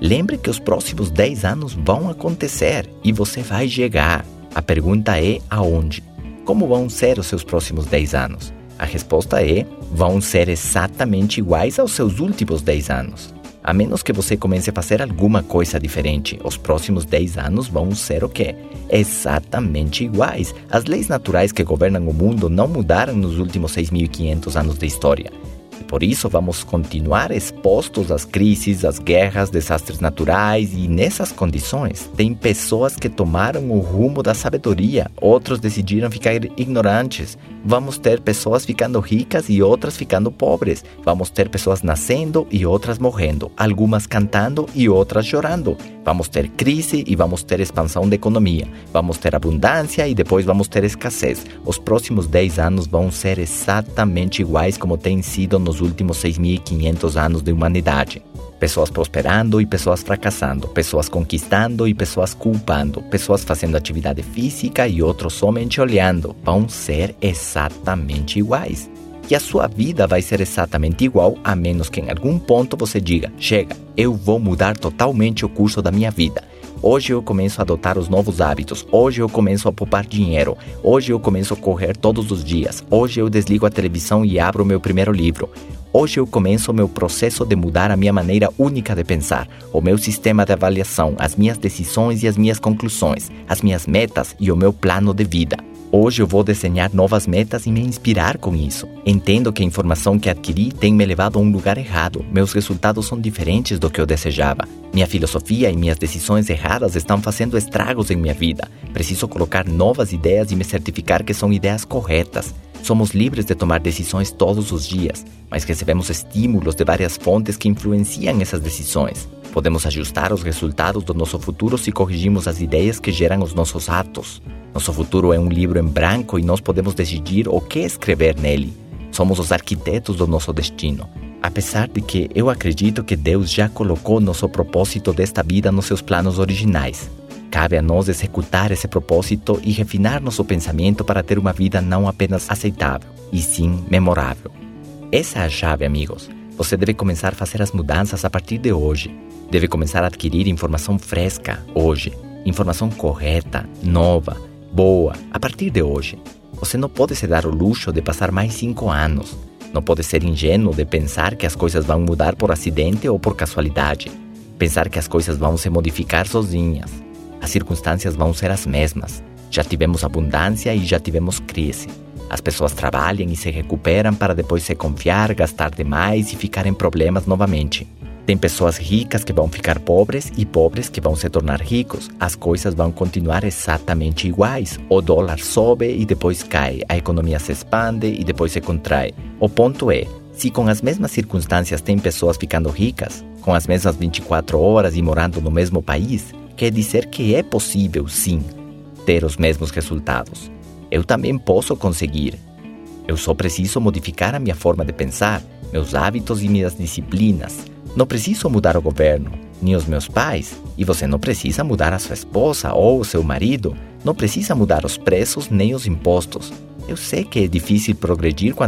Lembre que os próximos 10 anos vão acontecer e você vai chegar. A pergunta é aonde? Como vão ser os seus próximos 10 anos? A resposta é: vão ser exatamente iguais aos seus últimos 10 anos. A menos que você comece a fazer alguma coisa diferente, os próximos 10 anos vão ser o quê? Exatamente iguais. As leis naturais que governam o mundo não mudaram nos últimos 6.500 anos de história. Por isso, vamos continuar expostos às crises, às guerras, desastres naturais e nessas condições, tem pessoas que tomaram o rumo da sabedoria, outros decidiram ficar ignorantes. Vamos ter pessoas ficando ricas e outras ficando pobres. Vamos ter pessoas nascendo e outras morrendo, algumas cantando e outras chorando. Vamos ter crise e vamos ter expansão da economia. Vamos ter abundância e depois vamos ter escassez. Os próximos 10 anos vão ser exatamente iguais como têm sido nos últimos 6.500 anos de humanidade. Pessoas prosperando e pessoas fracassando, pessoas conquistando e pessoas culpando, pessoas fazendo atividade física e outros somente olhando, vão ser exatamente iguais. E a sua vida vai ser exatamente igual, a menos que em algum ponto você diga: chega, eu vou mudar totalmente o curso da minha vida. Hoje eu começo a adotar os novos hábitos. Hoje eu começo a poupar dinheiro. Hoje eu começo a correr todos os dias. Hoje eu desligo a televisão e abro meu primeiro livro. Hoje eu começo meu processo de mudar a minha maneira única de pensar, o meu sistema de avaliação, as minhas decisões e as minhas conclusões, as minhas metas e o meu plano de vida. Hoje eu vou desenhar novas metas e me inspirar com isso. Entendo que a informação que adquiri tem me levado a um lugar errado. Meus resultados são diferentes do que eu desejava. Minha filosofia e minhas decisões erradas estão fazendo estragos em minha vida. Preciso colocar novas ideias e me certificar que são ideias corretas. Somos livres de tomar decisões todos os dias, mas recebemos estímulos de várias fontes que influenciam essas decisões. Podemos ajustar os resultados do nosso futuro se corrigimos as ideias que geram os nossos atos. Nosso futuro é um livro em branco e nós podemos decidir o que escrever nele. Somos os arquitetos do nosso destino. Apesar de que eu acredito que Deus já colocou nosso propósito desta vida nos seus planos originais. Cabe a nós executar esse propósito e refinar nosso pensamento para ter uma vida não apenas aceitável, e sim memorável. Essa é a chave, amigos. Você deve começar a fazer as mudanças a partir de hoje. Deve começar a adquirir informação fresca hoje, informação correta, nova, boa, a partir de hoje. Você não pode se dar o luxo de passar mais cinco anos. Não pode ser ingênuo de pensar que as coisas vão mudar por acidente ou por casualidade. Pensar que as coisas vão se modificar sozinhas. As circunstâncias vão ser as mesmas. Já tivemos abundância e já tivemos crise. As pessoas trabalham e se recuperam para depois se confiar, gastar demais e ficar em problemas novamente. Tem pessoas ricas que vão ficar pobres e pobres que vão se tornar ricos. As coisas vão continuar exatamente iguais. O dólar sobe e depois cai. A economia se expande e depois se contrai. O ponto é: se com as mesmas circunstâncias tem pessoas ficando ricas, com as mesmas 24 horas e morando no mesmo país, quer dizer que é possível, sim, ter os mesmos resultados. Eu também posso conseguir. Eu só preciso modificar a minha forma de pensar, meus hábitos e minhas disciplinas não preciso mudar o governo, nem os meus pais, e você não precisa mudar a sua esposa ou o seu marido, não precisa mudar os preços nem os impostos. Eu sei que é difícil progredir quando